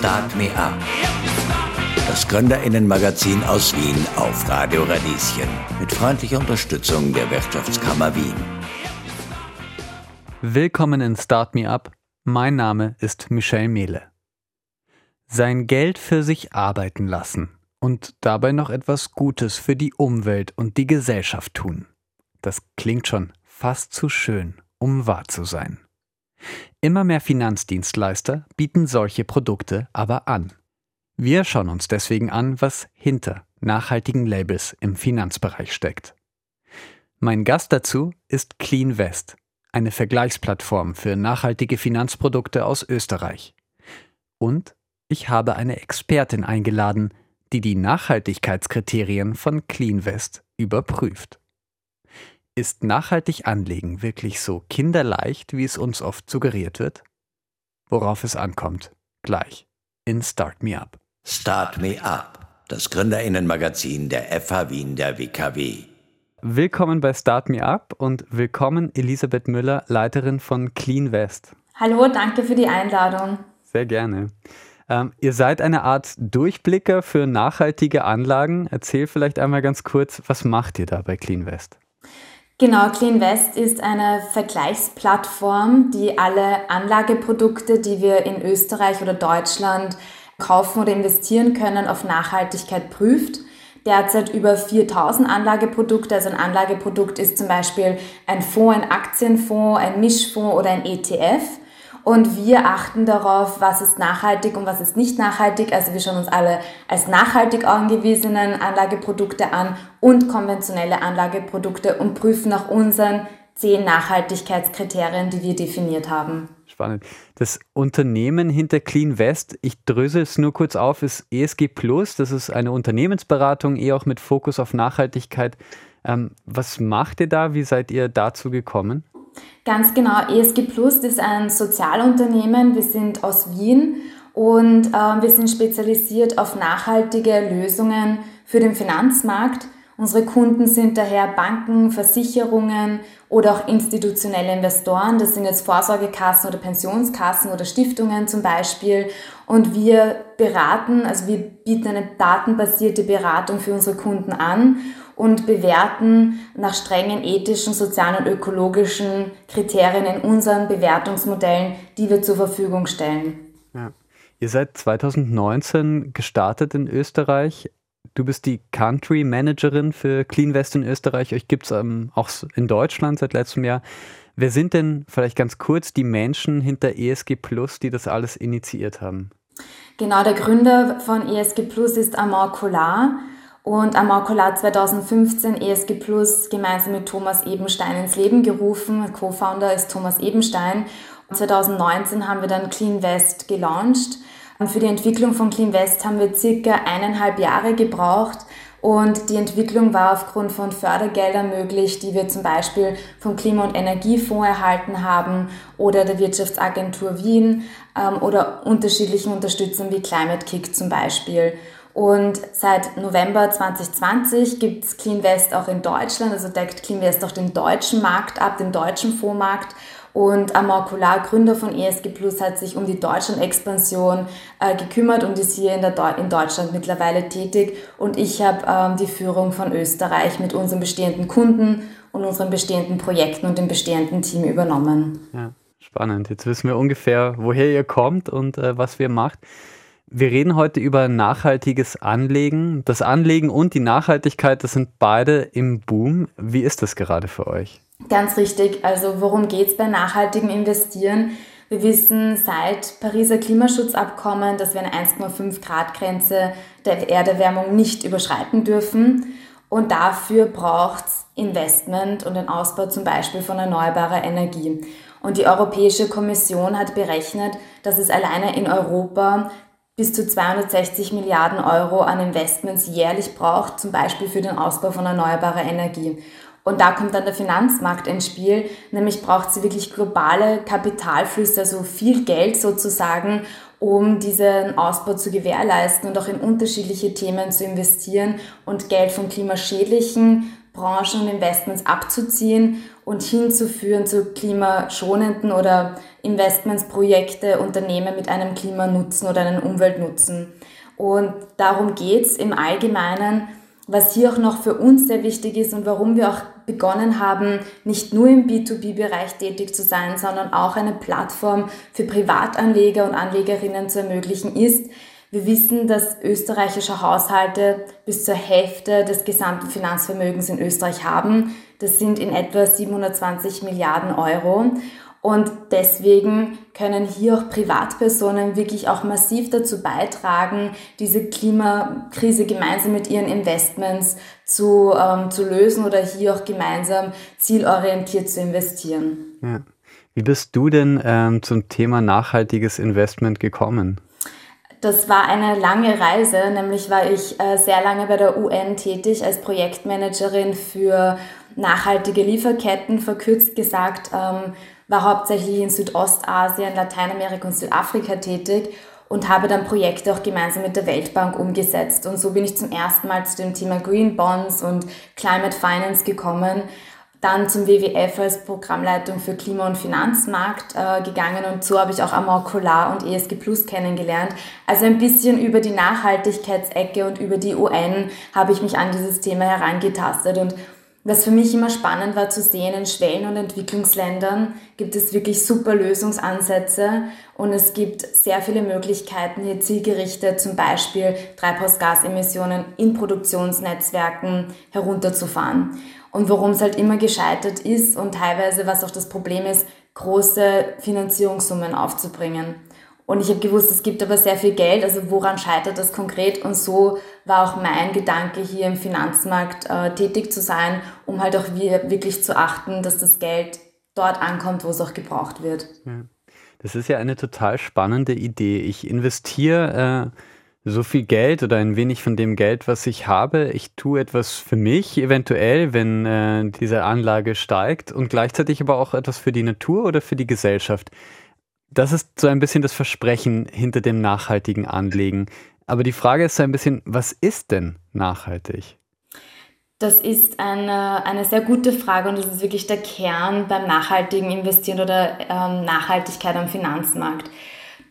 Start Me Up. Das Gründerinnenmagazin aus Wien auf Radio Radieschen. Mit freundlicher Unterstützung der Wirtschaftskammer Wien. Willkommen in Start Me Up. Mein Name ist Michel Mehle. Sein Geld für sich arbeiten lassen und dabei noch etwas Gutes für die Umwelt und die Gesellschaft tun. Das klingt schon fast zu schön, um wahr zu sein. Immer mehr Finanzdienstleister bieten solche Produkte aber an. Wir schauen uns deswegen an, was hinter nachhaltigen Labels im Finanzbereich steckt. Mein Gast dazu ist Clean West, eine Vergleichsplattform für nachhaltige Finanzprodukte aus Österreich. Und ich habe eine Expertin eingeladen, die die Nachhaltigkeitskriterien von Clean West überprüft. Ist nachhaltig anlegen wirklich so kinderleicht, wie es uns oft suggeriert wird? Worauf es ankommt, gleich in Start Me Up. Start Me Up, das Gründerinnenmagazin der FH Wien der WKW. Willkommen bei Start Me Up und willkommen Elisabeth Müller, Leiterin von Clean West. Hallo, danke für die Einladung. Sehr gerne. Ähm, ihr seid eine Art Durchblicker für nachhaltige Anlagen. Erzähl vielleicht einmal ganz kurz, was macht ihr da bei Clean West? Genau, CleanVest ist eine Vergleichsplattform, die alle Anlageprodukte, die wir in Österreich oder Deutschland kaufen oder investieren können, auf Nachhaltigkeit prüft. Derzeit über 4000 Anlageprodukte. Also ein Anlageprodukt ist zum Beispiel ein Fonds, ein Aktienfonds, ein Mischfonds oder ein ETF. Und wir achten darauf, was ist nachhaltig und was ist nicht nachhaltig. Also wir schauen uns alle als nachhaltig angewiesenen Anlageprodukte an und konventionelle Anlageprodukte und prüfen nach unseren zehn Nachhaltigkeitskriterien, die wir definiert haben. Spannend. Das Unternehmen hinter Clean West, ich drösel es nur kurz auf, ist ESG Plus. Das ist eine Unternehmensberatung, eher auch mit Fokus auf Nachhaltigkeit. Ähm, was macht ihr da? Wie seid ihr dazu gekommen? Ganz genau, ESG Plus ist ein Sozialunternehmen. Wir sind aus Wien und äh, wir sind spezialisiert auf nachhaltige Lösungen für den Finanzmarkt. Unsere Kunden sind daher Banken, Versicherungen oder auch institutionelle Investoren. Das sind jetzt Vorsorgekassen oder Pensionskassen oder Stiftungen zum Beispiel. Und wir beraten, also wir bieten eine datenbasierte Beratung für unsere Kunden an und bewerten nach strengen ethischen, sozialen und ökologischen Kriterien in unseren Bewertungsmodellen, die wir zur Verfügung stellen. Ja. Ihr seid 2019 gestartet in Österreich. Du bist die Country Managerin für Clean West in Österreich. Euch gibt es ähm, auch in Deutschland seit letztem Jahr. Wer sind denn vielleicht ganz kurz die Menschen hinter ESG Plus, die das alles initiiert haben? Genau, der Gründer von ESG Plus ist Amor Collard. Und Amorcola hat 2015 ESG Plus gemeinsam mit Thomas Ebenstein ins Leben gerufen. Co-Founder ist Thomas Ebenstein. Und 2019 haben wir dann Clean West gelauncht. Und für die Entwicklung von Clean West haben wir circa eineinhalb Jahre gebraucht. Und die Entwicklung war aufgrund von Fördergeldern möglich, die wir zum Beispiel vom Klima- und Energiefonds erhalten haben oder der Wirtschaftsagentur Wien ähm, oder unterschiedlichen Unterstützern wie Climate Kick zum Beispiel. Und seit November 2020 gibt es Clean West auch in Deutschland, also deckt Clean West auch den deutschen Markt ab, den deutschen Fondsmarkt. Und Amor Kular, Gründer von ESG Plus, hat sich um die Deutschland-Expansion äh, gekümmert und ist hier in, in Deutschland mittlerweile tätig. Und ich habe ähm, die Führung von Österreich mit unseren bestehenden Kunden und unseren bestehenden Projekten und dem bestehenden Team übernommen. Ja, spannend. Jetzt wissen wir ungefähr, woher ihr kommt und äh, was wir macht. Wir reden heute über nachhaltiges Anlegen. Das Anlegen und die Nachhaltigkeit, das sind beide im Boom. Wie ist das gerade für euch? Ganz richtig. Also worum geht es bei nachhaltigem Investieren? Wir wissen seit Pariser Klimaschutzabkommen, dass wir eine 1,5 Grad Grenze der Erderwärmung nicht überschreiten dürfen. Und dafür braucht es Investment und den Ausbau zum Beispiel von erneuerbarer Energie. Und die Europäische Kommission hat berechnet, dass es alleine in Europa bis zu 260 Milliarden Euro an Investments jährlich braucht, zum Beispiel für den Ausbau von erneuerbarer Energie. Und da kommt dann der Finanzmarkt ins Spiel, nämlich braucht sie wirklich globale Kapitalflüsse, also viel Geld sozusagen, um diesen Ausbau zu gewährleisten und auch in unterschiedliche Themen zu investieren und Geld von klimaschädlichen Branchen und Investments abzuziehen und hinzuführen zu klimaschonenden oder Investmentsprojekte, Unternehmen mit einem Klimanutzen oder einem Umweltnutzen. Und darum geht es im Allgemeinen, was hier auch noch für uns sehr wichtig ist und warum wir auch begonnen haben, nicht nur im B2B-Bereich tätig zu sein, sondern auch eine Plattform für Privatanleger und Anlegerinnen zu ermöglichen, ist, wir wissen, dass österreichische Haushalte bis zur Hälfte des gesamten Finanzvermögens in Österreich haben. Das sind in etwa 720 Milliarden Euro. Und deswegen können hier auch Privatpersonen wirklich auch massiv dazu beitragen, diese Klimakrise gemeinsam mit ihren Investments zu, ähm, zu lösen oder hier auch gemeinsam zielorientiert zu investieren. Ja. Wie bist du denn ähm, zum Thema nachhaltiges Investment gekommen? Das war eine lange Reise, nämlich war ich äh, sehr lange bei der UN tätig als Projektmanagerin für nachhaltige Lieferketten, verkürzt gesagt, ähm, war hauptsächlich in Südostasien, Lateinamerika und Südafrika tätig und habe dann Projekte auch gemeinsam mit der Weltbank umgesetzt. Und so bin ich zum ersten Mal zu dem Thema Green Bonds und Climate Finance gekommen dann zum WWF als Programmleitung für Klima- und Finanzmarkt äh, gegangen und so habe ich auch Amor Collar und ESG Plus kennengelernt. Also ein bisschen über die Nachhaltigkeitsecke und über die UN habe ich mich an dieses Thema herangetastet und was für mich immer spannend war zu sehen, in Schwellen- und Entwicklungsländern gibt es wirklich super Lösungsansätze und es gibt sehr viele Möglichkeiten, hier zielgerichtet zum Beispiel Treibhausgasemissionen in Produktionsnetzwerken herunterzufahren. Und worum es halt immer gescheitert ist und teilweise, was auch das Problem ist, große Finanzierungssummen aufzubringen. Und ich habe gewusst, es gibt aber sehr viel Geld, also woran scheitert das konkret? Und so war auch mein Gedanke, hier im Finanzmarkt äh, tätig zu sein, um halt auch wir wirklich zu achten, dass das Geld dort ankommt, wo es auch gebraucht wird. Das ist ja eine total spannende Idee. Ich investiere äh, so viel Geld oder ein wenig von dem Geld, was ich habe. Ich tue etwas für mich, eventuell, wenn äh, diese Anlage steigt und gleichzeitig aber auch etwas für die Natur oder für die Gesellschaft. Das ist so ein bisschen das Versprechen hinter dem nachhaltigen Anlegen. Aber die Frage ist so ein bisschen, was ist denn nachhaltig? Das ist eine, eine sehr gute Frage und das ist wirklich der Kern beim nachhaltigen Investieren oder ähm, Nachhaltigkeit am Finanzmarkt.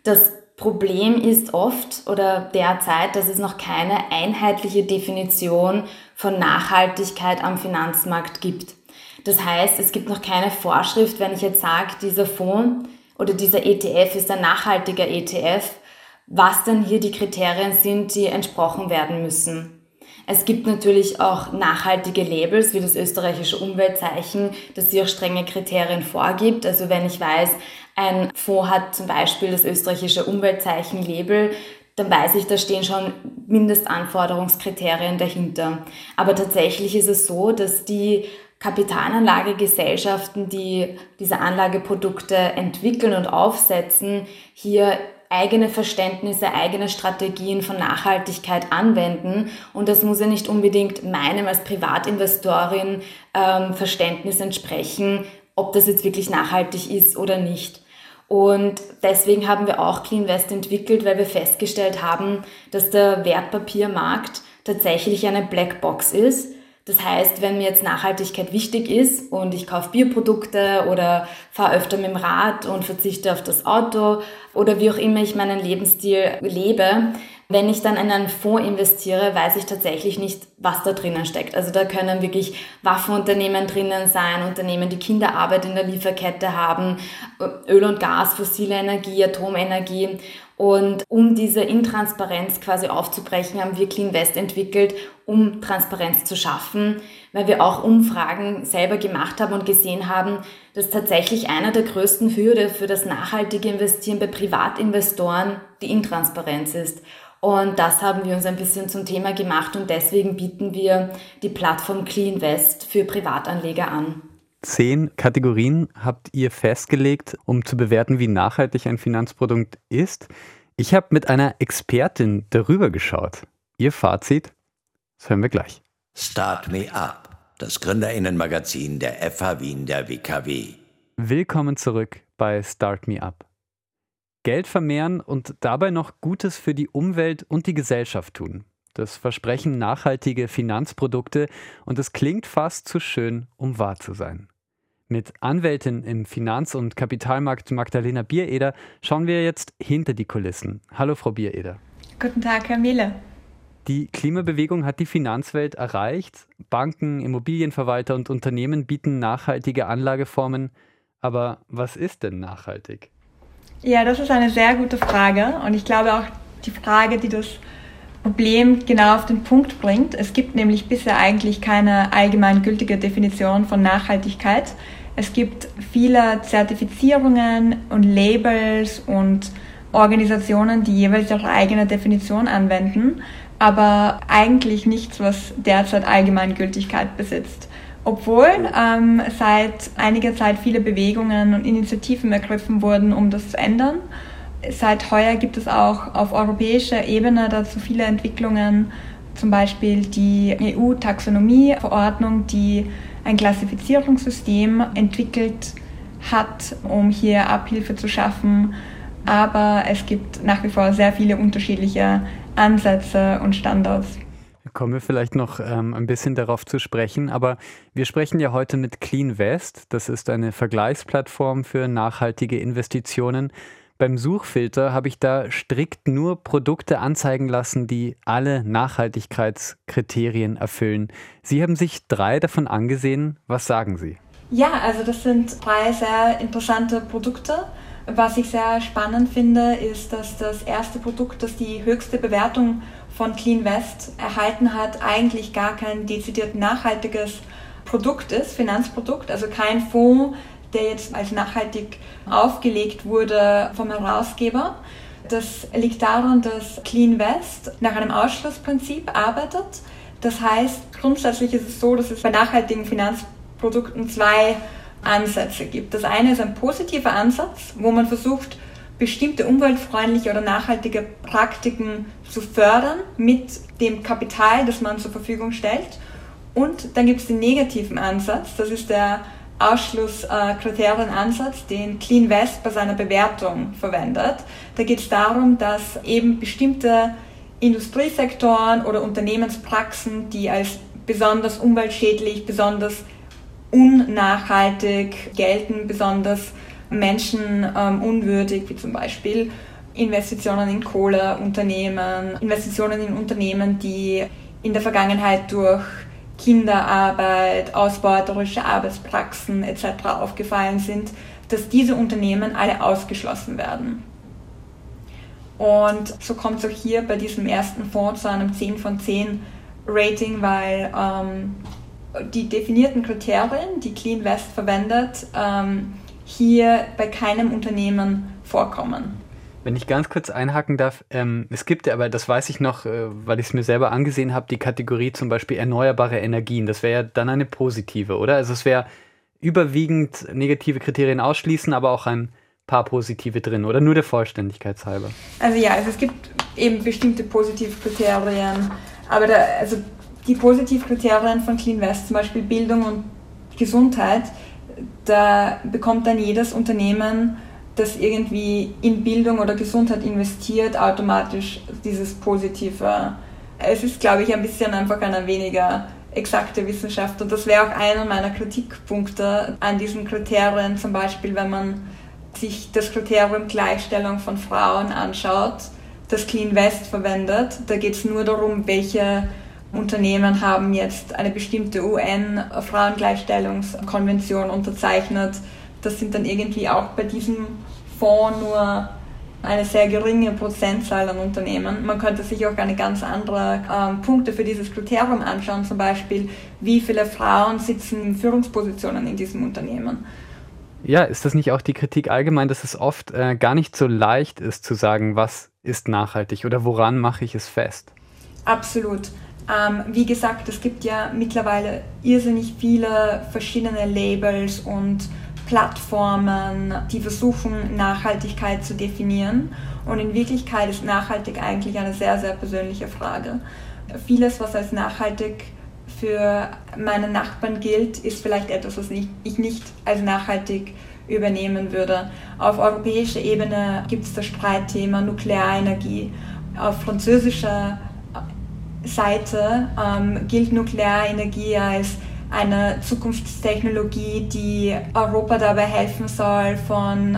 Das Problem ist oft oder derzeit, dass es noch keine einheitliche Definition von Nachhaltigkeit am Finanzmarkt gibt. Das heißt, es gibt noch keine Vorschrift, wenn ich jetzt sage, dieser Fonds oder dieser ETF ist ein nachhaltiger ETF, was dann hier die Kriterien sind, die entsprochen werden müssen. Es gibt natürlich auch nachhaltige Labels wie das österreichische Umweltzeichen, das hier auch strenge Kriterien vorgibt. Also wenn ich weiß, ein Fonds hat zum Beispiel das österreichische Umweltzeichen-Label, dann weiß ich, da stehen schon Mindestanforderungskriterien dahinter. Aber tatsächlich ist es so, dass die Kapitalanlagegesellschaften, die diese Anlageprodukte entwickeln und aufsetzen, hier eigene Verständnisse, eigene Strategien von Nachhaltigkeit anwenden. Und das muss ja nicht unbedingt meinem als Privatinvestorin ähm, Verständnis entsprechen, ob das jetzt wirklich nachhaltig ist oder nicht. Und deswegen haben wir auch CleanVest entwickelt, weil wir festgestellt haben, dass der Wertpapiermarkt tatsächlich eine Blackbox ist. Das heißt, wenn mir jetzt Nachhaltigkeit wichtig ist und ich kaufe Bioprodukte oder fahre öfter mit dem Rad und verzichte auf das Auto oder wie auch immer ich meinen Lebensstil lebe, wenn ich dann in einen Fonds investiere, weiß ich tatsächlich nicht, was da drinnen steckt. Also da können wirklich Waffenunternehmen drinnen sein, Unternehmen, die Kinderarbeit in der Lieferkette haben, Öl und Gas, fossile Energie, Atomenergie. Und um diese Intransparenz quasi aufzubrechen, haben wir CleanVest entwickelt, um Transparenz zu schaffen, weil wir auch Umfragen selber gemacht haben und gesehen haben, dass tatsächlich einer der größten Hürde für das nachhaltige Investieren bei Privatinvestoren die Intransparenz ist. Und das haben wir uns ein bisschen zum Thema gemacht und deswegen bieten wir die Plattform CleanVest für Privatanleger an. Zehn Kategorien habt ihr festgelegt, um zu bewerten, wie nachhaltig ein Finanzprodukt ist. Ich habe mit einer Expertin darüber geschaut. Ihr Fazit? Das hören wir gleich. Start Me Up, das Gründerinnenmagazin der FH Wien der WKW. Willkommen zurück bei Start Me Up. Geld vermehren und dabei noch Gutes für die Umwelt und die Gesellschaft tun. Das versprechen nachhaltige Finanzprodukte und es klingt fast zu schön, um wahr zu sein. Mit Anwältin im Finanz- und Kapitalmarkt Magdalena Biereder schauen wir jetzt hinter die Kulissen. Hallo, Frau Biereder. Guten Tag, Herr Miele. Die Klimabewegung hat die Finanzwelt erreicht. Banken, Immobilienverwalter und Unternehmen bieten nachhaltige Anlageformen. Aber was ist denn nachhaltig? Ja, das ist eine sehr gute Frage und ich glaube auch die Frage, die das Problem genau auf den Punkt bringt. Es gibt nämlich bisher eigentlich keine allgemeingültige Definition von Nachhaltigkeit. Es gibt viele Zertifizierungen und Labels und Organisationen, die jeweils ihre eigene Definition anwenden, aber eigentlich nichts, was derzeit Allgemeingültigkeit besitzt. Obwohl ähm, seit einiger Zeit viele Bewegungen und Initiativen ergriffen wurden, um das zu ändern. Seit heuer gibt es auch auf europäischer Ebene dazu viele Entwicklungen, zum Beispiel die EU-Taxonomie-Verordnung, die ein Klassifizierungssystem entwickelt hat, um hier Abhilfe zu schaffen. Aber es gibt nach wie vor sehr viele unterschiedliche Ansätze und Standards. Kommen wir vielleicht noch ähm, ein bisschen darauf zu sprechen, aber wir sprechen ja heute mit Clean West. Das ist eine Vergleichsplattform für nachhaltige Investitionen. Beim Suchfilter habe ich da strikt nur Produkte anzeigen lassen, die alle Nachhaltigkeitskriterien erfüllen. Sie haben sich drei davon angesehen. Was sagen Sie? Ja, also das sind drei sehr interessante Produkte. Was ich sehr spannend finde, ist, dass das erste Produkt, das die höchste Bewertung von Clean West erhalten hat, eigentlich gar kein dezidiert nachhaltiges Produkt ist, Finanzprodukt, also kein Fonds, der jetzt als nachhaltig aufgelegt wurde vom Herausgeber. Das liegt daran, dass Clean West nach einem Ausschlussprinzip arbeitet. Das heißt, grundsätzlich ist es so, dass es bei nachhaltigen Finanzprodukten zwei Ansätze gibt. Das eine ist ein positiver Ansatz, wo man versucht, bestimmte umweltfreundliche oder nachhaltige Praktiken zu fördern mit dem Kapital, das man zur Verfügung stellt. Und dann gibt es den negativen Ansatz, das ist der Ausschlusskriterienansatz, den Clean West bei seiner Bewertung verwendet. Da geht es darum, dass eben bestimmte Industriesektoren oder Unternehmenspraxen, die als besonders umweltschädlich, besonders unnachhaltig gelten, besonders menschenunwürdig, wie zum Beispiel Investitionen in Kohleunternehmen, Investitionen in Unternehmen, die in der Vergangenheit durch Kinderarbeit, ausbeuterische Arbeitspraxen etc. aufgefallen sind, dass diese Unternehmen alle ausgeschlossen werden. Und so kommt es auch hier bei diesem ersten Fonds zu einem 10 von 10 Rating, weil ähm, die definierten Kriterien, die Clean West verwendet, ähm, hier bei keinem Unternehmen vorkommen. Wenn ich ganz kurz einhaken darf, ähm, es gibt ja, aber das weiß ich noch, äh, weil ich es mir selber angesehen habe, die Kategorie zum Beispiel erneuerbare Energien. Das wäre ja dann eine positive, oder? Also es wäre überwiegend negative Kriterien ausschließen, aber auch ein paar positive drin, oder nur der Vollständigkeit halber? Also ja, also es gibt eben bestimmte positive Kriterien, aber da, also die Positivkriterien von Clean West, zum Beispiel Bildung und Gesundheit, da bekommt dann jedes Unternehmen, das irgendwie in Bildung oder Gesundheit investiert, automatisch dieses positive. Es ist, glaube ich, ein bisschen einfach eine weniger exakte Wissenschaft und das wäre auch einer meiner Kritikpunkte an diesen Kriterien, zum Beispiel wenn man sich das Kriterium Gleichstellung von Frauen anschaut, das Clean West verwendet. Da geht es nur darum, welche Unternehmen haben jetzt eine bestimmte UN-Frauengleichstellungskonvention unterzeichnet. Das sind dann irgendwie auch bei diesem Fonds nur eine sehr geringe Prozentzahl an Unternehmen. Man könnte sich auch eine ganz andere ähm, Punkte für dieses Kriterium anschauen, zum Beispiel, wie viele Frauen sitzen in Führungspositionen in diesem Unternehmen. Ja, ist das nicht auch die Kritik allgemein, dass es oft äh, gar nicht so leicht ist zu sagen, was ist nachhaltig oder woran mache ich es fest? Absolut. Ähm, wie gesagt, es gibt ja mittlerweile irrsinnig viele verschiedene Labels und Plattformen, die versuchen, Nachhaltigkeit zu definieren. Und in Wirklichkeit ist nachhaltig eigentlich eine sehr, sehr persönliche Frage. Vieles, was als nachhaltig für meine Nachbarn gilt, ist vielleicht etwas, was ich nicht als nachhaltig übernehmen würde. Auf europäischer Ebene gibt es das Streitthema Nuklearenergie. Auf französischer Seite ähm, gilt Nuklearenergie als eine Zukunftstechnologie, die Europa dabei helfen soll, von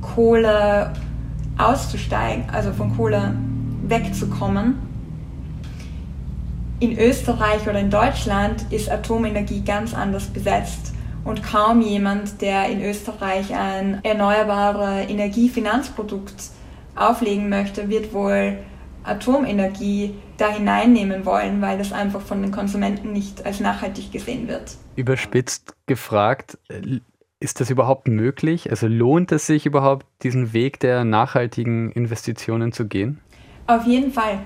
Kohle auszusteigen, also von Kohle wegzukommen. In Österreich oder in Deutschland ist Atomenergie ganz anders besetzt und kaum jemand, der in Österreich ein erneuerbare Energiefinanzprodukt auflegen möchte, wird wohl Atomenergie da hineinnehmen wollen, weil das einfach von den Konsumenten nicht als nachhaltig gesehen wird. Überspitzt gefragt, ist das überhaupt möglich? Also lohnt es sich überhaupt, diesen Weg der nachhaltigen Investitionen zu gehen? Auf jeden Fall.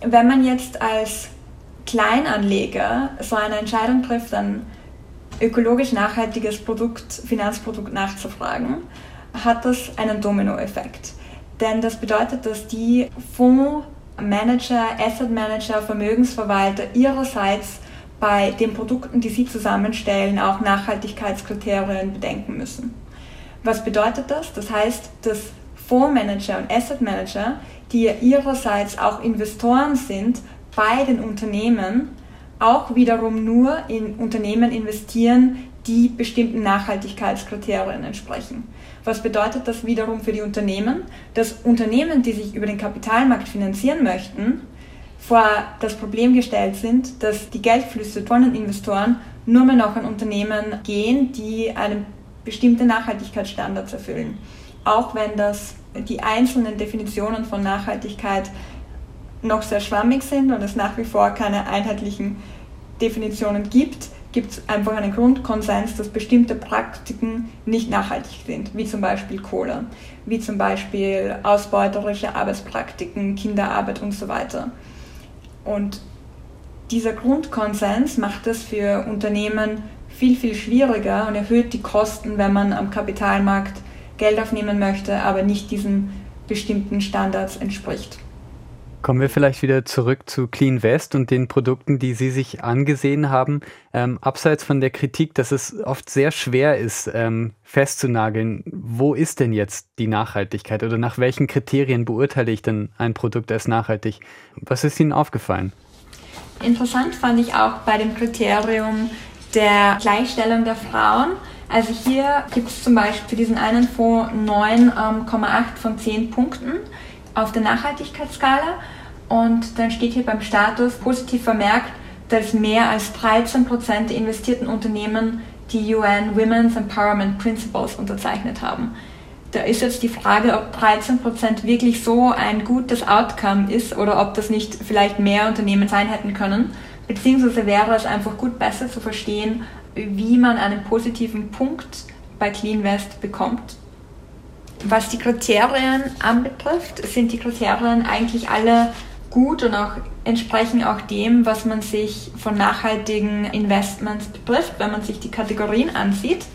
Wenn man jetzt als Kleinanleger so eine Entscheidung trifft, ein ökologisch nachhaltiges Produkt, Finanzprodukt nachzufragen, hat das einen Dominoeffekt. Denn das bedeutet, dass die Fondsmanager, Asset Manager, Vermögensverwalter ihrerseits bei den Produkten, die sie zusammenstellen, auch Nachhaltigkeitskriterien bedenken müssen. Was bedeutet das? Das heißt, dass Fondsmanager und Asset Manager, die ihrerseits auch Investoren sind bei den Unternehmen, auch wiederum nur in Unternehmen investieren, die bestimmten Nachhaltigkeitskriterien entsprechen. Was bedeutet das wiederum für die Unternehmen? Dass Unternehmen, die sich über den Kapitalmarkt finanzieren möchten, vor das Problem gestellt sind, dass die Geldflüsse von den Investoren nur mehr noch an Unternehmen gehen, die einen bestimmten Nachhaltigkeitsstandards erfüllen. Auch wenn das die einzelnen Definitionen von Nachhaltigkeit noch sehr schwammig sind und es nach wie vor keine einheitlichen Definitionen gibt, gibt es einfach einen Grundkonsens, dass bestimmte Praktiken nicht nachhaltig sind, wie zum Beispiel Kohle, wie zum Beispiel ausbeuterische Arbeitspraktiken, Kinderarbeit und so weiter. Und dieser Grundkonsens macht es für Unternehmen viel, viel schwieriger und erhöht die Kosten, wenn man am Kapitalmarkt Geld aufnehmen möchte, aber nicht diesen bestimmten Standards entspricht. Kommen wir vielleicht wieder zurück zu Clean West und den Produkten, die Sie sich angesehen haben. Ähm, abseits von der Kritik, dass es oft sehr schwer ist, ähm, festzunageln, wo ist denn jetzt die Nachhaltigkeit oder nach welchen Kriterien beurteile ich denn ein Produkt als nachhaltig? Was ist Ihnen aufgefallen? Interessant fand ich auch bei dem Kriterium der Gleichstellung der Frauen. Also hier gibt es zum Beispiel für diesen einen Fonds 9,8 ähm, von 10 Punkten auf der Nachhaltigkeitsskala. Und dann steht hier beim Status positiv vermerkt, dass mehr als 13 Prozent der investierten Unternehmen die UN Women's Empowerment Principles unterzeichnet haben. Da ist jetzt die Frage, ob 13 Prozent wirklich so ein gutes Outcome ist oder ob das nicht vielleicht mehr Unternehmen sein hätten können. Beziehungsweise wäre es einfach gut besser zu verstehen, wie man einen positiven Punkt bei Clean West bekommt. Was die Kriterien anbetrifft, sind die Kriterien eigentlich alle gut und auch entsprechen auch dem, was man sich von nachhaltigen Investments betrifft, wenn man sich die Kategorien ansieht.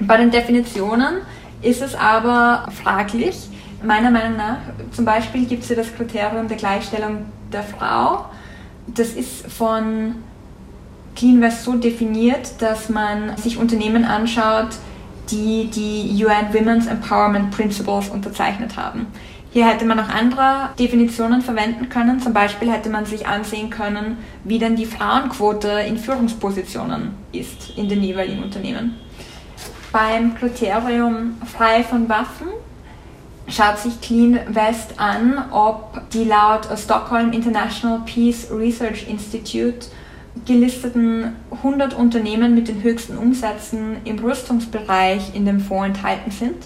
Bei den Definitionen ist es aber fraglich. Meiner Meinung nach, zum Beispiel gibt es hier das Kriterium der Gleichstellung der Frau. Das ist von Cleanvest so definiert, dass man sich Unternehmen anschaut, die die UN Women's Empowerment Principles unterzeichnet haben. Hier hätte man auch andere Definitionen verwenden können. Zum Beispiel hätte man sich ansehen können, wie denn die Frauenquote in Führungspositionen ist in den jeweiligen Unternehmen. Beim Kriterium frei von Waffen schaut sich Clean West an, ob die laut Stockholm International Peace Research Institute gelisteten 100 Unternehmen mit den höchsten Umsätzen im Rüstungsbereich in dem Fonds enthalten sind.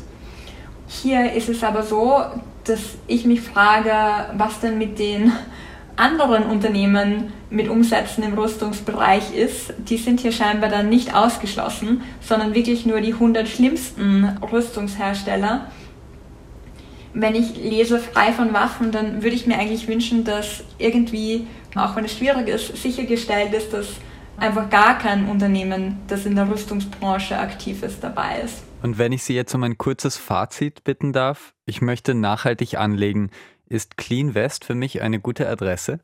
Hier ist es aber so, dass ich mich frage, was denn mit den anderen Unternehmen mit Umsätzen im Rüstungsbereich ist. Die sind hier scheinbar dann nicht ausgeschlossen, sondern wirklich nur die 100 schlimmsten Rüstungshersteller. Wenn ich lese frei von Waffen, dann würde ich mir eigentlich wünschen, dass irgendwie, auch wenn es schwierig ist, sichergestellt ist, dass einfach gar kein Unternehmen, das in der Rüstungsbranche aktiv ist, dabei ist. Und wenn ich Sie jetzt um ein kurzes Fazit bitten darf, ich möchte nachhaltig anlegen. Ist Clean West für mich eine gute Adresse?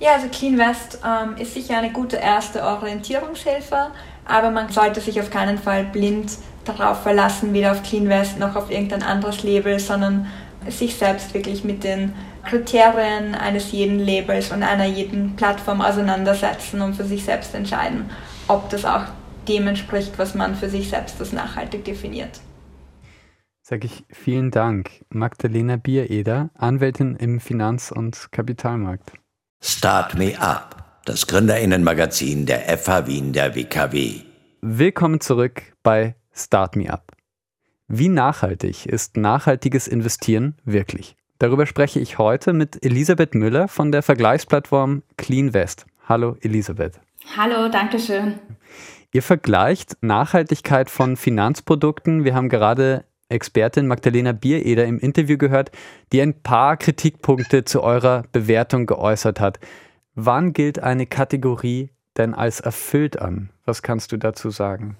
Ja, also Clean West ähm, ist sicher eine gute erste Orientierungshilfe, aber man sollte sich auf keinen Fall blind darauf verlassen, weder auf Clean West noch auf irgendein anderes Label, sondern sich selbst wirklich mit den Kriterien eines jeden Labels und einer jeden Plattform auseinandersetzen und für sich selbst entscheiden, ob das auch dem entspricht, was man für sich selbst als nachhaltig definiert. Sage ich vielen Dank, Magdalena Biereder, Anwältin im Finanz- und Kapitalmarkt. Start Me Up, das Gründerinnenmagazin der FH Wien der WKW. Willkommen zurück bei Start Me Up. Wie nachhaltig ist nachhaltiges Investieren wirklich? Darüber spreche ich heute mit Elisabeth Müller von der Vergleichsplattform CleanVest. Hallo Elisabeth. Hallo, danke schön. Ihr vergleicht Nachhaltigkeit von Finanzprodukten. Wir haben gerade Expertin Magdalena Biereder im Interview gehört, die ein paar Kritikpunkte zu eurer Bewertung geäußert hat. Wann gilt eine Kategorie denn als erfüllt an? Was kannst du dazu sagen?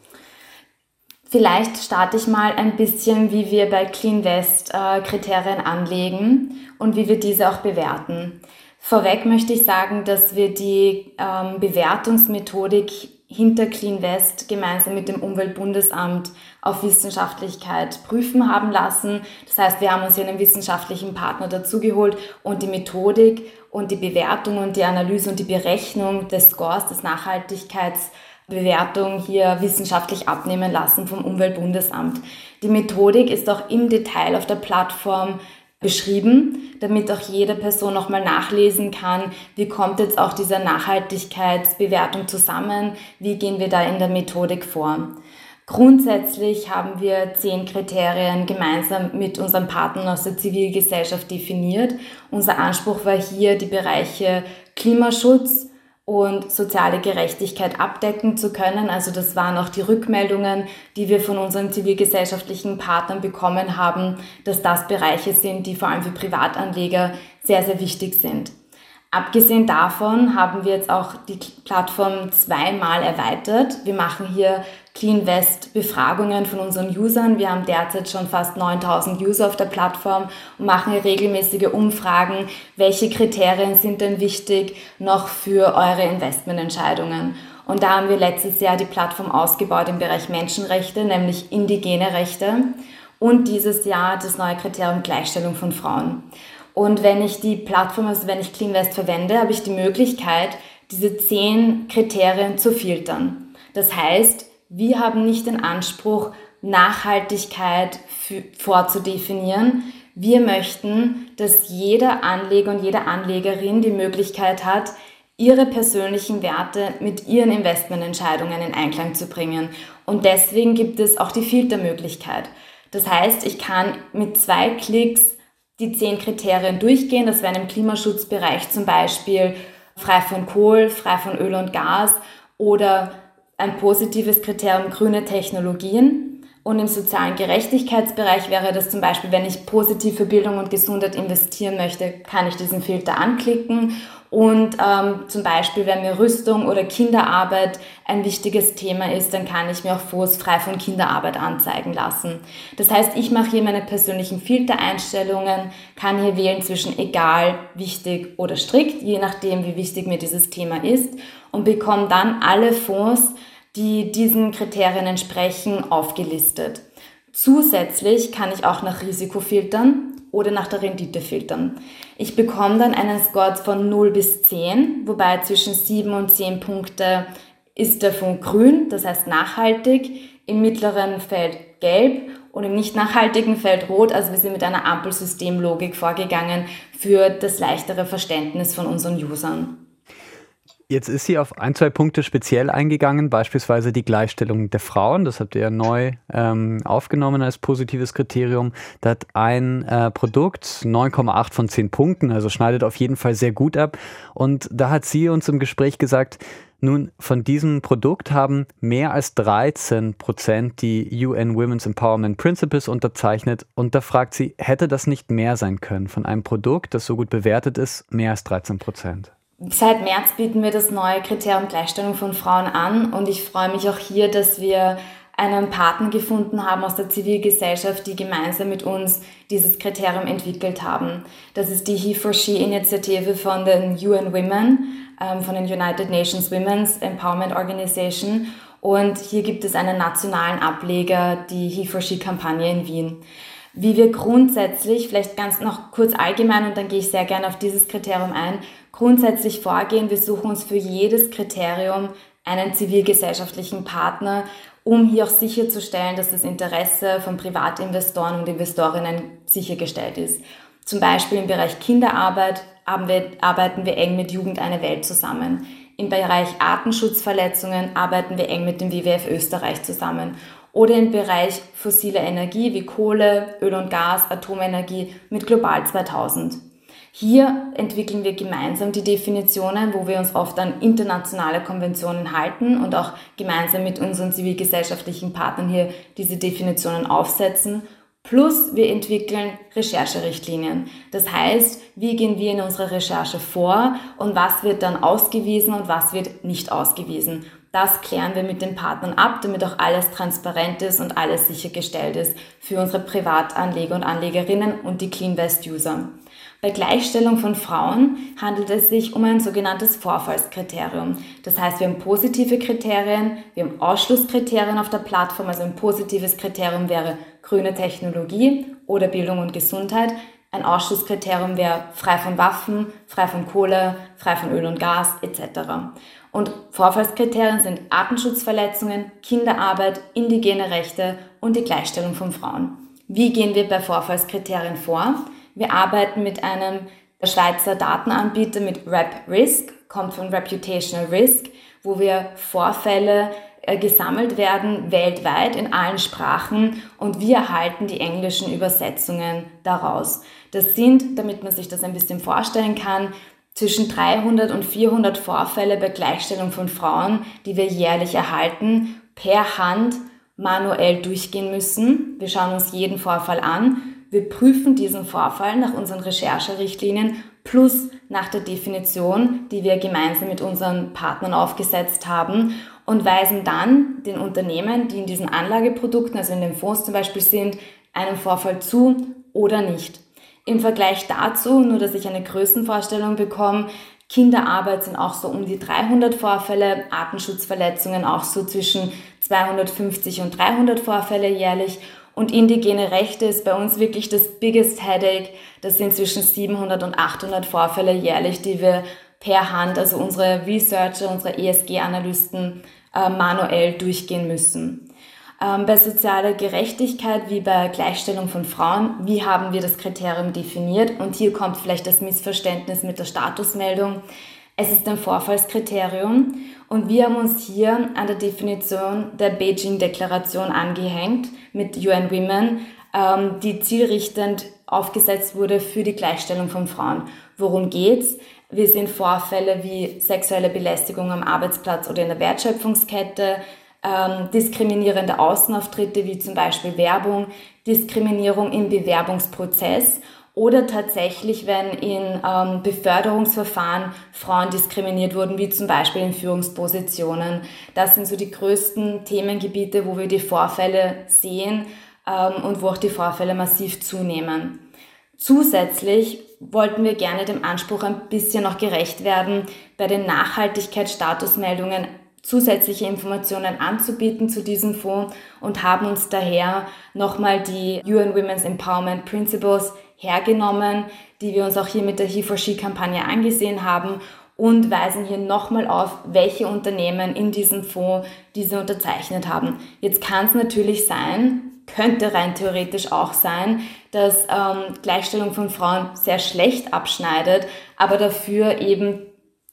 Vielleicht starte ich mal ein bisschen, wie wir bei CleanVest äh, Kriterien anlegen und wie wir diese auch bewerten. Vorweg möchte ich sagen, dass wir die ähm, Bewertungsmethodik hinter CleanVest gemeinsam mit dem Umweltbundesamt auf Wissenschaftlichkeit prüfen haben lassen. Das heißt, wir haben uns hier einen wissenschaftlichen Partner dazugeholt und die Methodik und die Bewertung und die Analyse und die Berechnung des Scores, des Nachhaltigkeits Bewertung hier wissenschaftlich abnehmen lassen vom Umweltbundesamt. Die Methodik ist auch im Detail auf der Plattform beschrieben, damit auch jede Person nochmal nachlesen kann, wie kommt jetzt auch diese Nachhaltigkeitsbewertung zusammen, wie gehen wir da in der Methodik vor. Grundsätzlich haben wir zehn Kriterien gemeinsam mit unseren Partnern aus der Zivilgesellschaft definiert. Unser Anspruch war hier, die Bereiche Klimaschutz, und soziale Gerechtigkeit abdecken zu können. Also das waren auch die Rückmeldungen, die wir von unseren zivilgesellschaftlichen Partnern bekommen haben, dass das Bereiche sind, die vor allem für Privatanleger sehr, sehr wichtig sind. Abgesehen davon haben wir jetzt auch die Plattform zweimal erweitert. Wir machen hier CleanVest Befragungen von unseren Usern. Wir haben derzeit schon fast 9000 User auf der Plattform und machen regelmäßige Umfragen. Welche Kriterien sind denn wichtig noch für eure Investmententscheidungen? Und da haben wir letztes Jahr die Plattform ausgebaut im Bereich Menschenrechte, nämlich indigene Rechte. Und dieses Jahr das neue Kriterium Gleichstellung von Frauen. Und wenn ich die Plattform, also wenn ich CleanVest verwende, habe ich die Möglichkeit, diese zehn Kriterien zu filtern. Das heißt, wir haben nicht den Anspruch, Nachhaltigkeit vorzudefinieren. Wir möchten, dass jeder Anleger und jede Anlegerin die Möglichkeit hat, ihre persönlichen Werte mit ihren Investmententscheidungen in Einklang zu bringen. Und deswegen gibt es auch die Filtermöglichkeit. Das heißt, ich kann mit zwei Klicks die zehn Kriterien durchgehen. Das wären im Klimaschutzbereich zum Beispiel frei von Kohl, frei von Öl und Gas oder ein positives Kriterium grüne Technologien. Und im sozialen Gerechtigkeitsbereich wäre das zum Beispiel, wenn ich positiv für Bildung und Gesundheit investieren möchte, kann ich diesen Filter anklicken. Und ähm, zum Beispiel, wenn mir Rüstung oder Kinderarbeit ein wichtiges Thema ist, dann kann ich mir auch Fonds frei von Kinderarbeit anzeigen lassen. Das heißt, ich mache hier meine persönlichen Filtereinstellungen, kann hier wählen zwischen egal, wichtig oder strikt, je nachdem, wie wichtig mir dieses Thema ist und bekomme dann alle Fonds, die diesen Kriterien entsprechen, aufgelistet. Zusätzlich kann ich auch nach Risiko filtern oder nach der Rendite filtern. Ich bekomme dann einen Score von 0 bis 10, wobei zwischen 7 und 10 Punkte ist der Fonds grün, das heißt nachhaltig, im mittleren Feld gelb und im nicht nachhaltigen Feld rot. Also wir sind mit einer Ampelsystemlogik vorgegangen für das leichtere Verständnis von unseren Usern. Jetzt ist sie auf ein, zwei Punkte speziell eingegangen, beispielsweise die Gleichstellung der Frauen. Das habt ihr ja neu ähm, aufgenommen als positives Kriterium. Da hat ein äh, Produkt 9,8 von 10 Punkten, also schneidet auf jeden Fall sehr gut ab. Und da hat sie uns im Gespräch gesagt, nun, von diesem Produkt haben mehr als 13 Prozent die UN Women's Empowerment Principles unterzeichnet. Und da fragt sie, hätte das nicht mehr sein können von einem Produkt, das so gut bewertet ist, mehr als 13 Prozent? Seit März bieten wir das neue Kriterium Gleichstellung von Frauen an und ich freue mich auch hier, dass wir einen Partner gefunden haben aus der Zivilgesellschaft, die gemeinsam mit uns dieses Kriterium entwickelt haben. Das ist die He-for-She-Initiative von den UN Women, ähm, von den United Nations Women's Empowerment Organization. Und hier gibt es einen nationalen Ableger, die He-for-She-Kampagne in Wien. Wie wir grundsätzlich, vielleicht ganz noch kurz allgemein und dann gehe ich sehr gerne auf dieses Kriterium ein, grundsätzlich vorgehen. Wir suchen uns für jedes Kriterium einen zivilgesellschaftlichen Partner, um hier auch sicherzustellen, dass das Interesse von Privatinvestoren und Investorinnen sichergestellt ist. Zum Beispiel im Bereich Kinderarbeit arbeiten wir eng mit Jugend eine Welt zusammen. Im Bereich Artenschutzverletzungen arbeiten wir eng mit dem WWF Österreich zusammen. Oder im Bereich fossile Energie wie Kohle, Öl und Gas, Atomenergie mit Global 2000. Hier entwickeln wir gemeinsam die Definitionen, wo wir uns oft an internationale Konventionen halten und auch gemeinsam mit unseren zivilgesellschaftlichen Partnern hier diese Definitionen aufsetzen. Plus wir entwickeln Rechercherichtlinien. Das heißt, wie gehen wir in unserer Recherche vor und was wird dann ausgewiesen und was wird nicht ausgewiesen. Das klären wir mit den Partnern ab, damit auch alles transparent ist und alles sichergestellt ist für unsere Privatanleger und Anlegerinnen und die Cleanvest-User. Bei Gleichstellung von Frauen handelt es sich um ein sogenanntes Vorfallskriterium. Das heißt, wir haben positive Kriterien, wir haben Ausschlusskriterien auf der Plattform. Also ein positives Kriterium wäre grüne Technologie oder Bildung und Gesundheit. Ein Ausschlusskriterium wäre frei von Waffen, frei von Kohle, frei von Öl und Gas etc. Und Vorfallskriterien sind Artenschutzverletzungen, Kinderarbeit, indigene Rechte und die Gleichstellung von Frauen. Wie gehen wir bei Vorfallskriterien vor? Wir arbeiten mit einem Schweizer Datenanbieter mit RepRisk, kommt von Reputational Risk, wo wir Vorfälle äh, gesammelt werden weltweit in allen Sprachen und wir erhalten die englischen Übersetzungen daraus. Das sind, damit man sich das ein bisschen vorstellen kann, zwischen 300 und 400 Vorfälle bei Gleichstellung von Frauen, die wir jährlich erhalten, per Hand manuell durchgehen müssen. Wir schauen uns jeden Vorfall an wir prüfen diesen Vorfall nach unseren Rechercherichtlinien plus nach der Definition, die wir gemeinsam mit unseren Partnern aufgesetzt haben und weisen dann den Unternehmen, die in diesen Anlageprodukten, also in den Fonds zum Beispiel sind, einen Vorfall zu oder nicht. Im Vergleich dazu, nur dass ich eine Größenvorstellung bekomme, Kinderarbeit sind auch so um die 300 Vorfälle, Artenschutzverletzungen auch so zwischen 250 und 300 Vorfälle jährlich und indigene Rechte ist bei uns wirklich das biggest headache. Das sind zwischen 700 und 800 Vorfälle jährlich, die wir per Hand, also unsere Researcher, unsere ESG-Analysten äh, manuell durchgehen müssen. Ähm, bei sozialer Gerechtigkeit wie bei Gleichstellung von Frauen, wie haben wir das Kriterium definiert? Und hier kommt vielleicht das Missverständnis mit der Statusmeldung. Es ist ein Vorfallskriterium und wir haben uns hier an der Definition der Beijing-Deklaration angehängt mit UN Women, ähm, die zielrichtend aufgesetzt wurde für die Gleichstellung von Frauen. Worum geht's? Wir sehen Vorfälle wie sexuelle Belästigung am Arbeitsplatz oder in der Wertschöpfungskette, ähm, diskriminierende Außenauftritte wie zum Beispiel Werbung, Diskriminierung im Bewerbungsprozess oder tatsächlich, wenn in ähm, Beförderungsverfahren Frauen diskriminiert wurden, wie zum Beispiel in Führungspositionen. Das sind so die größten Themengebiete, wo wir die Vorfälle sehen ähm, und wo auch die Vorfälle massiv zunehmen. Zusätzlich wollten wir gerne dem Anspruch ein bisschen noch gerecht werden, bei den Nachhaltigkeitsstatusmeldungen zusätzliche Informationen anzubieten zu diesem Fonds und haben uns daher nochmal die UN Women's Empowerment Principles hergenommen, die wir uns auch hier mit der He4She-Kampagne angesehen haben und weisen hier nochmal auf, welche Unternehmen in diesem Fonds diese unterzeichnet haben. Jetzt kann es natürlich sein, könnte rein theoretisch auch sein, dass ähm, Gleichstellung von Frauen sehr schlecht abschneidet, aber dafür eben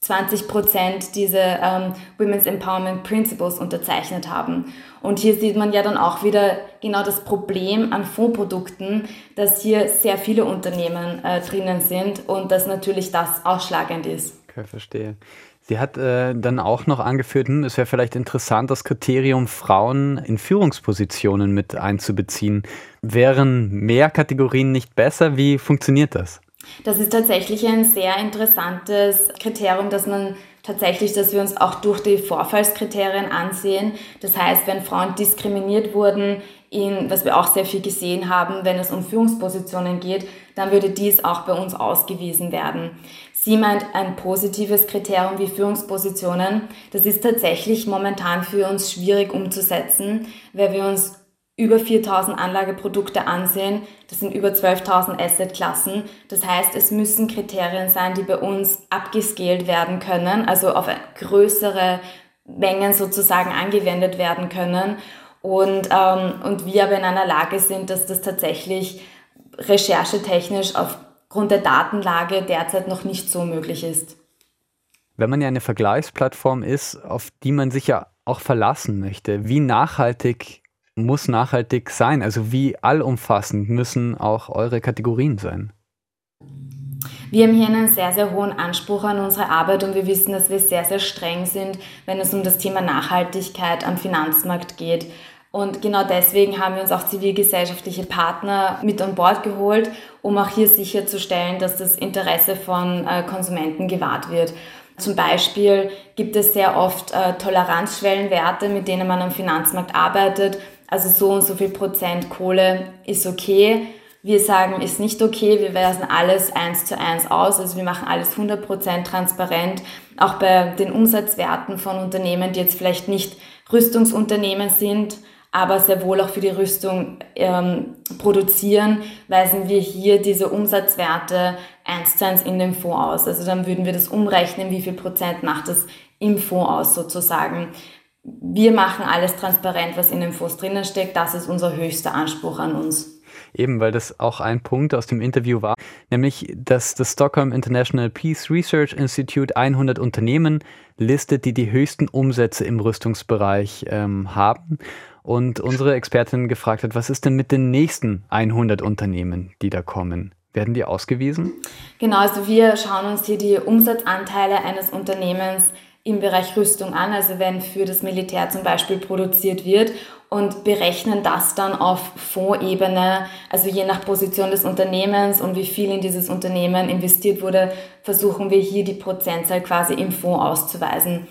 20 Prozent diese ähm, Women's Empowerment Principles unterzeichnet haben. Und hier sieht man ja dann auch wieder genau das Problem an Fondsprodukten, dass hier sehr viele Unternehmen äh, drinnen sind und dass natürlich das ausschlagend ist. Okay, verstehe. Sie hat äh, dann auch noch angeführt, hm, es wäre vielleicht interessant, das Kriterium Frauen in Führungspositionen mit einzubeziehen. Wären mehr Kategorien nicht besser? Wie funktioniert das? Das ist tatsächlich ein sehr interessantes Kriterium, dass man tatsächlich, dass wir uns auch durch die Vorfallskriterien ansehen. Das heißt, wenn Frauen diskriminiert wurden, in, was wir auch sehr viel gesehen haben, wenn es um Führungspositionen geht, dann würde dies auch bei uns ausgewiesen werden. Sie meint ein positives Kriterium wie Führungspositionen. Das ist tatsächlich momentan für uns schwierig umzusetzen, weil wir uns über 4000 Anlageprodukte ansehen. Das sind über 12.000 Assetklassen. Das heißt, es müssen Kriterien sein, die bei uns abgescaled werden können, also auf größere Mengen sozusagen angewendet werden können. Und, ähm, und wir aber in einer Lage sind, dass das tatsächlich recherchetechnisch aufgrund der Datenlage derzeit noch nicht so möglich ist. Wenn man ja eine Vergleichsplattform ist, auf die man sich ja auch verlassen möchte, wie nachhaltig muss nachhaltig sein? Also wie allumfassend müssen auch eure Kategorien sein? Wir haben hier einen sehr, sehr hohen Anspruch an unsere Arbeit und wir wissen, dass wir sehr, sehr streng sind, wenn es um das Thema Nachhaltigkeit am Finanzmarkt geht. Und genau deswegen haben wir uns auch zivilgesellschaftliche Partner mit an Bord geholt, um auch hier sicherzustellen, dass das Interesse von äh, Konsumenten gewahrt wird. Zum Beispiel gibt es sehr oft äh, Toleranzschwellenwerte, mit denen man am Finanzmarkt arbeitet. Also so und so viel Prozent Kohle ist okay. Wir sagen, ist nicht okay, wir weisen alles eins zu eins aus, also wir machen alles 100% transparent, auch bei den Umsatzwerten von Unternehmen, die jetzt vielleicht nicht Rüstungsunternehmen sind, aber sehr wohl auch für die Rüstung ähm, produzieren, weisen wir hier diese Umsatzwerte eins zu eins in den Fonds aus. Also dann würden wir das umrechnen, wie viel Prozent macht das im Fonds aus sozusagen. Wir machen alles transparent, was in den Fonds drinnen steckt. Das ist unser höchster Anspruch an uns. Eben, weil das auch ein Punkt aus dem Interview war, nämlich, dass das Stockholm International Peace Research Institute 100 Unternehmen listet, die die höchsten Umsätze im Rüstungsbereich ähm, haben. Und unsere Expertin gefragt hat, was ist denn mit den nächsten 100 Unternehmen, die da kommen? Werden die ausgewiesen? Genau, also wir schauen uns hier die Umsatzanteile eines Unternehmens im Bereich Rüstung an, also wenn für das Militär zum Beispiel produziert wird und berechnen das dann auf Fondsebene, also je nach Position des Unternehmens und wie viel in dieses Unternehmen investiert wurde, versuchen wir hier die Prozentzahl quasi im Fonds auszuweisen.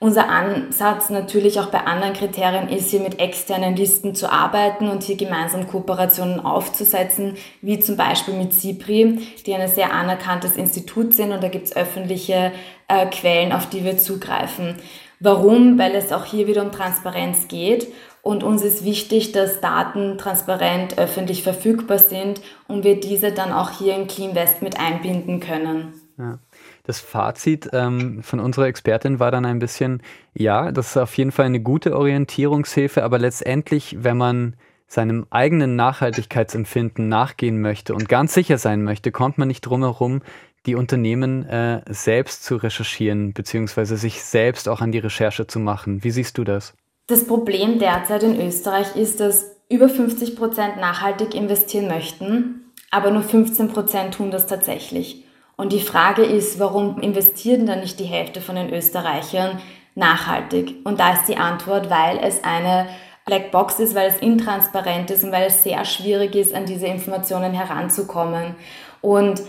Unser Ansatz natürlich auch bei anderen Kriterien ist, hier mit externen Listen zu arbeiten und hier gemeinsam Kooperationen aufzusetzen, wie zum Beispiel mit CIPRI, die ein sehr anerkanntes Institut sind und da gibt es öffentliche äh, Quellen, auf die wir zugreifen. Warum? Weil es auch hier wieder um Transparenz geht und uns ist wichtig, dass Daten transparent öffentlich verfügbar sind und wir diese dann auch hier in CleanVest mit einbinden können. Ja. Das Fazit ähm, von unserer Expertin war dann ein bisschen, ja, das ist auf jeden Fall eine gute Orientierungshilfe, aber letztendlich, wenn man seinem eigenen Nachhaltigkeitsempfinden nachgehen möchte und ganz sicher sein möchte, kommt man nicht drum herum, die Unternehmen äh, selbst zu recherchieren, beziehungsweise sich selbst auch an die Recherche zu machen. Wie siehst du das? Das Problem derzeit in Österreich ist, dass über 50 Prozent nachhaltig investieren möchten, aber nur 15 Prozent tun das tatsächlich. Und die Frage ist, warum investieren dann nicht die Hälfte von den Österreichern nachhaltig? Und da ist die Antwort, weil es eine Black Box ist, weil es intransparent ist und weil es sehr schwierig ist, an diese Informationen heranzukommen. Und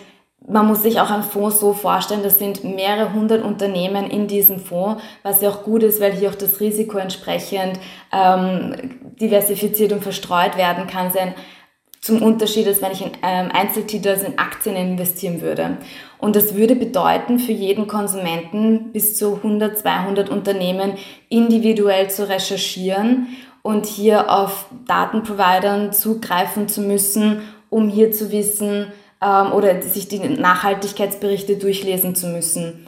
man muss sich auch einen Fonds so vorstellen, das sind mehrere hundert Unternehmen in diesem Fonds, was ja auch gut ist, weil hier auch das Risiko entsprechend ähm, diversifiziert und verstreut werden kann. Sein zum Unterschied, als wenn ich in ähm, Einzeltitel, also in Aktien investieren würde. Und das würde bedeuten, für jeden Konsumenten bis zu 100, 200 Unternehmen individuell zu recherchieren und hier auf Datenprovidern zugreifen zu müssen, um hier zu wissen ähm, oder sich die Nachhaltigkeitsberichte durchlesen zu müssen.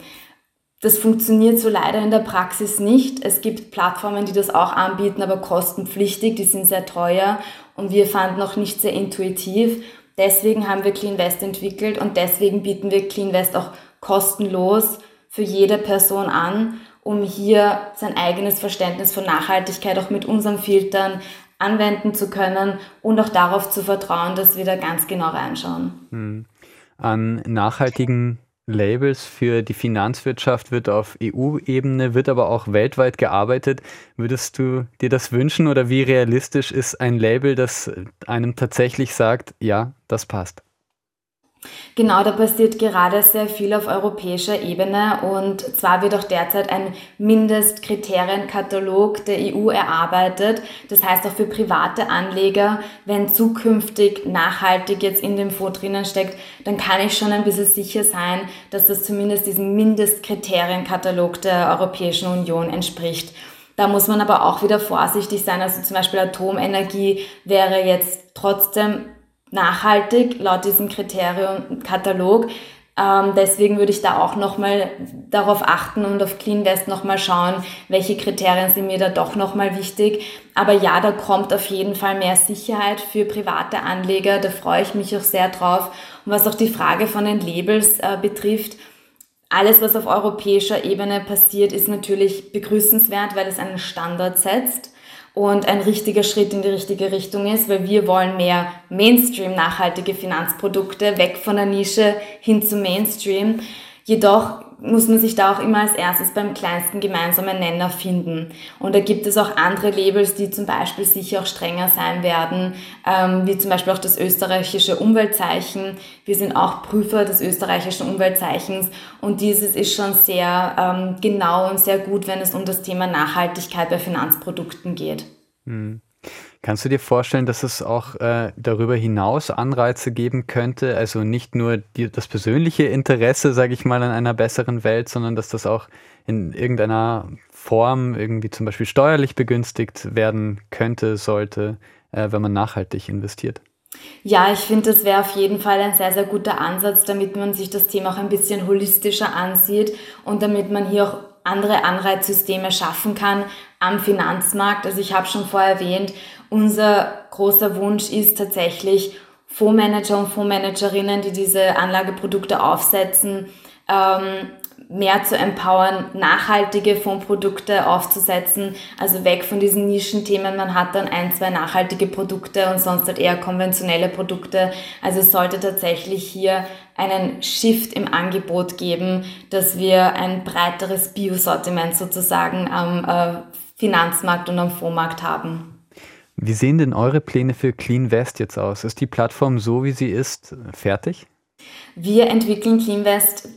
Das funktioniert so leider in der Praxis nicht. Es gibt Plattformen, die das auch anbieten, aber kostenpflichtig, die sind sehr teuer und wir fanden noch nicht sehr intuitiv. Deswegen haben wir CleanVest entwickelt und deswegen bieten wir CleanVest auch kostenlos für jede Person an, um hier sein eigenes Verständnis von Nachhaltigkeit auch mit unseren Filtern anwenden zu können und auch darauf zu vertrauen, dass wir da ganz genau reinschauen. Hm. An nachhaltigen Labels für die Finanzwirtschaft wird auf EU-Ebene, wird aber auch weltweit gearbeitet. Würdest du dir das wünschen oder wie realistisch ist ein Label, das einem tatsächlich sagt, ja, das passt? Genau, da passiert gerade sehr viel auf europäischer Ebene und zwar wird auch derzeit ein Mindestkriterienkatalog der EU erarbeitet. Das heißt auch für private Anleger, wenn zukünftig nachhaltig jetzt in dem Fonds drinnen steckt, dann kann ich schon ein bisschen sicher sein, dass das zumindest diesem Mindestkriterienkatalog der Europäischen Union entspricht. Da muss man aber auch wieder vorsichtig sein. Also zum Beispiel Atomenergie wäre jetzt trotzdem nachhaltig laut diesem Kriteriumkatalog. Ähm, deswegen würde ich da auch nochmal darauf achten und auf Clean West nochmal schauen, welche Kriterien sind mir da doch nochmal wichtig. Aber ja, da kommt auf jeden Fall mehr Sicherheit für private Anleger. Da freue ich mich auch sehr drauf. Und was auch die Frage von den Labels äh, betrifft, alles, was auf europäischer Ebene passiert, ist natürlich begrüßenswert, weil es einen Standard setzt und ein richtiger Schritt in die richtige Richtung ist, weil wir wollen mehr Mainstream nachhaltige Finanzprodukte, weg von der Nische hin zum Mainstream. Jedoch muss man sich da auch immer als erstes beim kleinsten gemeinsamen Nenner finden. Und da gibt es auch andere Labels, die zum Beispiel sicher auch strenger sein werden, ähm, wie zum Beispiel auch das österreichische Umweltzeichen. Wir sind auch Prüfer des österreichischen Umweltzeichens und dieses ist schon sehr ähm, genau und sehr gut, wenn es um das Thema Nachhaltigkeit bei Finanzprodukten geht. Mhm. Kannst du dir vorstellen, dass es auch äh, darüber hinaus Anreize geben könnte? Also nicht nur die, das persönliche Interesse, sage ich mal, an einer besseren Welt, sondern dass das auch in irgendeiner Form irgendwie zum Beispiel steuerlich begünstigt werden könnte, sollte, äh, wenn man nachhaltig investiert? Ja, ich finde, das wäre auf jeden Fall ein sehr, sehr guter Ansatz, damit man sich das Thema auch ein bisschen holistischer ansieht und damit man hier auch andere Anreizsysteme schaffen kann am Finanzmarkt. Also ich habe schon vorher erwähnt, unser großer Wunsch ist tatsächlich, Fondsmanager und Fondsmanagerinnen, die diese Anlageprodukte aufsetzen, ähm, mehr zu empowern, nachhaltige Fondsprodukte aufzusetzen, also weg von diesen Nischenthemen. Man hat dann ein, zwei nachhaltige Produkte und sonst halt eher konventionelle Produkte. Also es sollte tatsächlich hier einen Shift im Angebot geben, dass wir ein breiteres Biosortiment sozusagen am äh, Finanzmarkt und am Fondsmarkt haben. Wie sehen denn eure Pläne für Clean West jetzt aus? Ist die Plattform so, wie sie ist, fertig? Wir entwickeln Clean West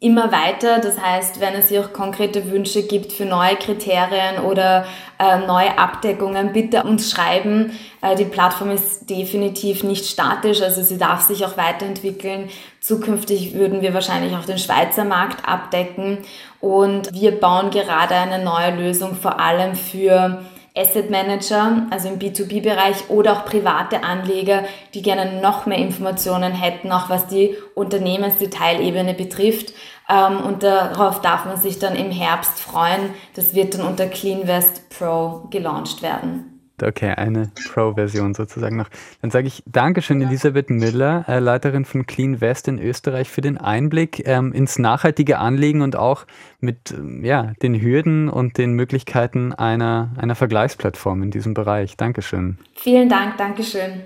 immer weiter. Das heißt, wenn es hier auch konkrete Wünsche gibt für neue Kriterien oder äh, neue Abdeckungen, bitte uns schreiben. Äh, die Plattform ist definitiv nicht statisch, also sie darf sich auch weiterentwickeln. Zukünftig würden wir wahrscheinlich auch den Schweizer Markt abdecken und wir bauen gerade eine neue Lösung vor allem für Asset Manager, also im B2B-Bereich oder auch private Anleger, die gerne noch mehr Informationen hätten, auch was die Unternehmensdetailebene betrifft. Ähm, und darauf darf man sich dann im Herbst freuen. Das wird dann unter CleanVest Pro gelauncht werden. Okay, eine Pro-Version sozusagen noch. Dann sage ich Dankeschön, Elisabeth Müller, äh, Leiterin von Clean West in Österreich, für den Einblick ähm, ins nachhaltige Anlegen und auch mit ähm, ja, den Hürden und den Möglichkeiten einer, einer Vergleichsplattform in diesem Bereich. Dankeschön. Vielen Dank, Dankeschön.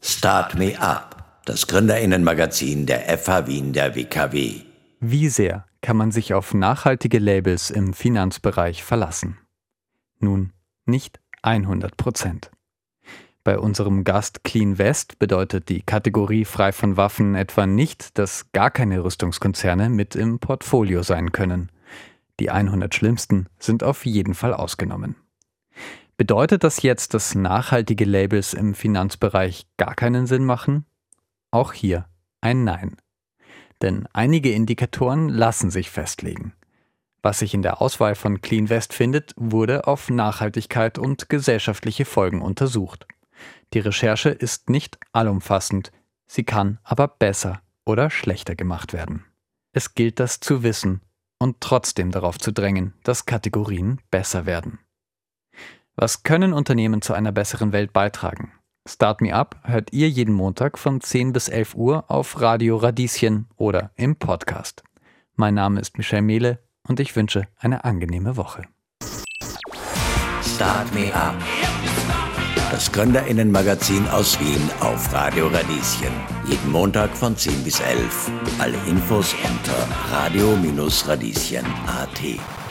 Start Me Up, das Gründerinnenmagazin der FH Wien der WKW. Wie sehr kann man sich auf nachhaltige Labels im Finanzbereich verlassen? Nun, nicht 100 Prozent. Bei unserem Gast Clean West bedeutet die Kategorie frei von Waffen etwa nicht, dass gar keine Rüstungskonzerne mit im Portfolio sein können. Die 100 schlimmsten sind auf jeden Fall ausgenommen. Bedeutet das jetzt, dass nachhaltige Labels im Finanzbereich gar keinen Sinn machen? Auch hier ein Nein. Denn einige Indikatoren lassen sich festlegen. Was sich in der Auswahl von Clean West findet, wurde auf Nachhaltigkeit und gesellschaftliche Folgen untersucht. Die Recherche ist nicht allumfassend, sie kann aber besser oder schlechter gemacht werden. Es gilt das zu wissen und trotzdem darauf zu drängen, dass Kategorien besser werden. Was können Unternehmen zu einer besseren Welt beitragen? Start Me Up hört ihr jeden Montag von 10 bis 11 Uhr auf Radio Radieschen oder im Podcast. Mein Name ist Michel Mehle und ich wünsche eine angenehme Woche. Start Me Up. Das Gründerinnenmagazin aus Wien auf Radio Radieschen. Jeden Montag von 10 bis 11. Alle Infos unter radio-radieschen.at.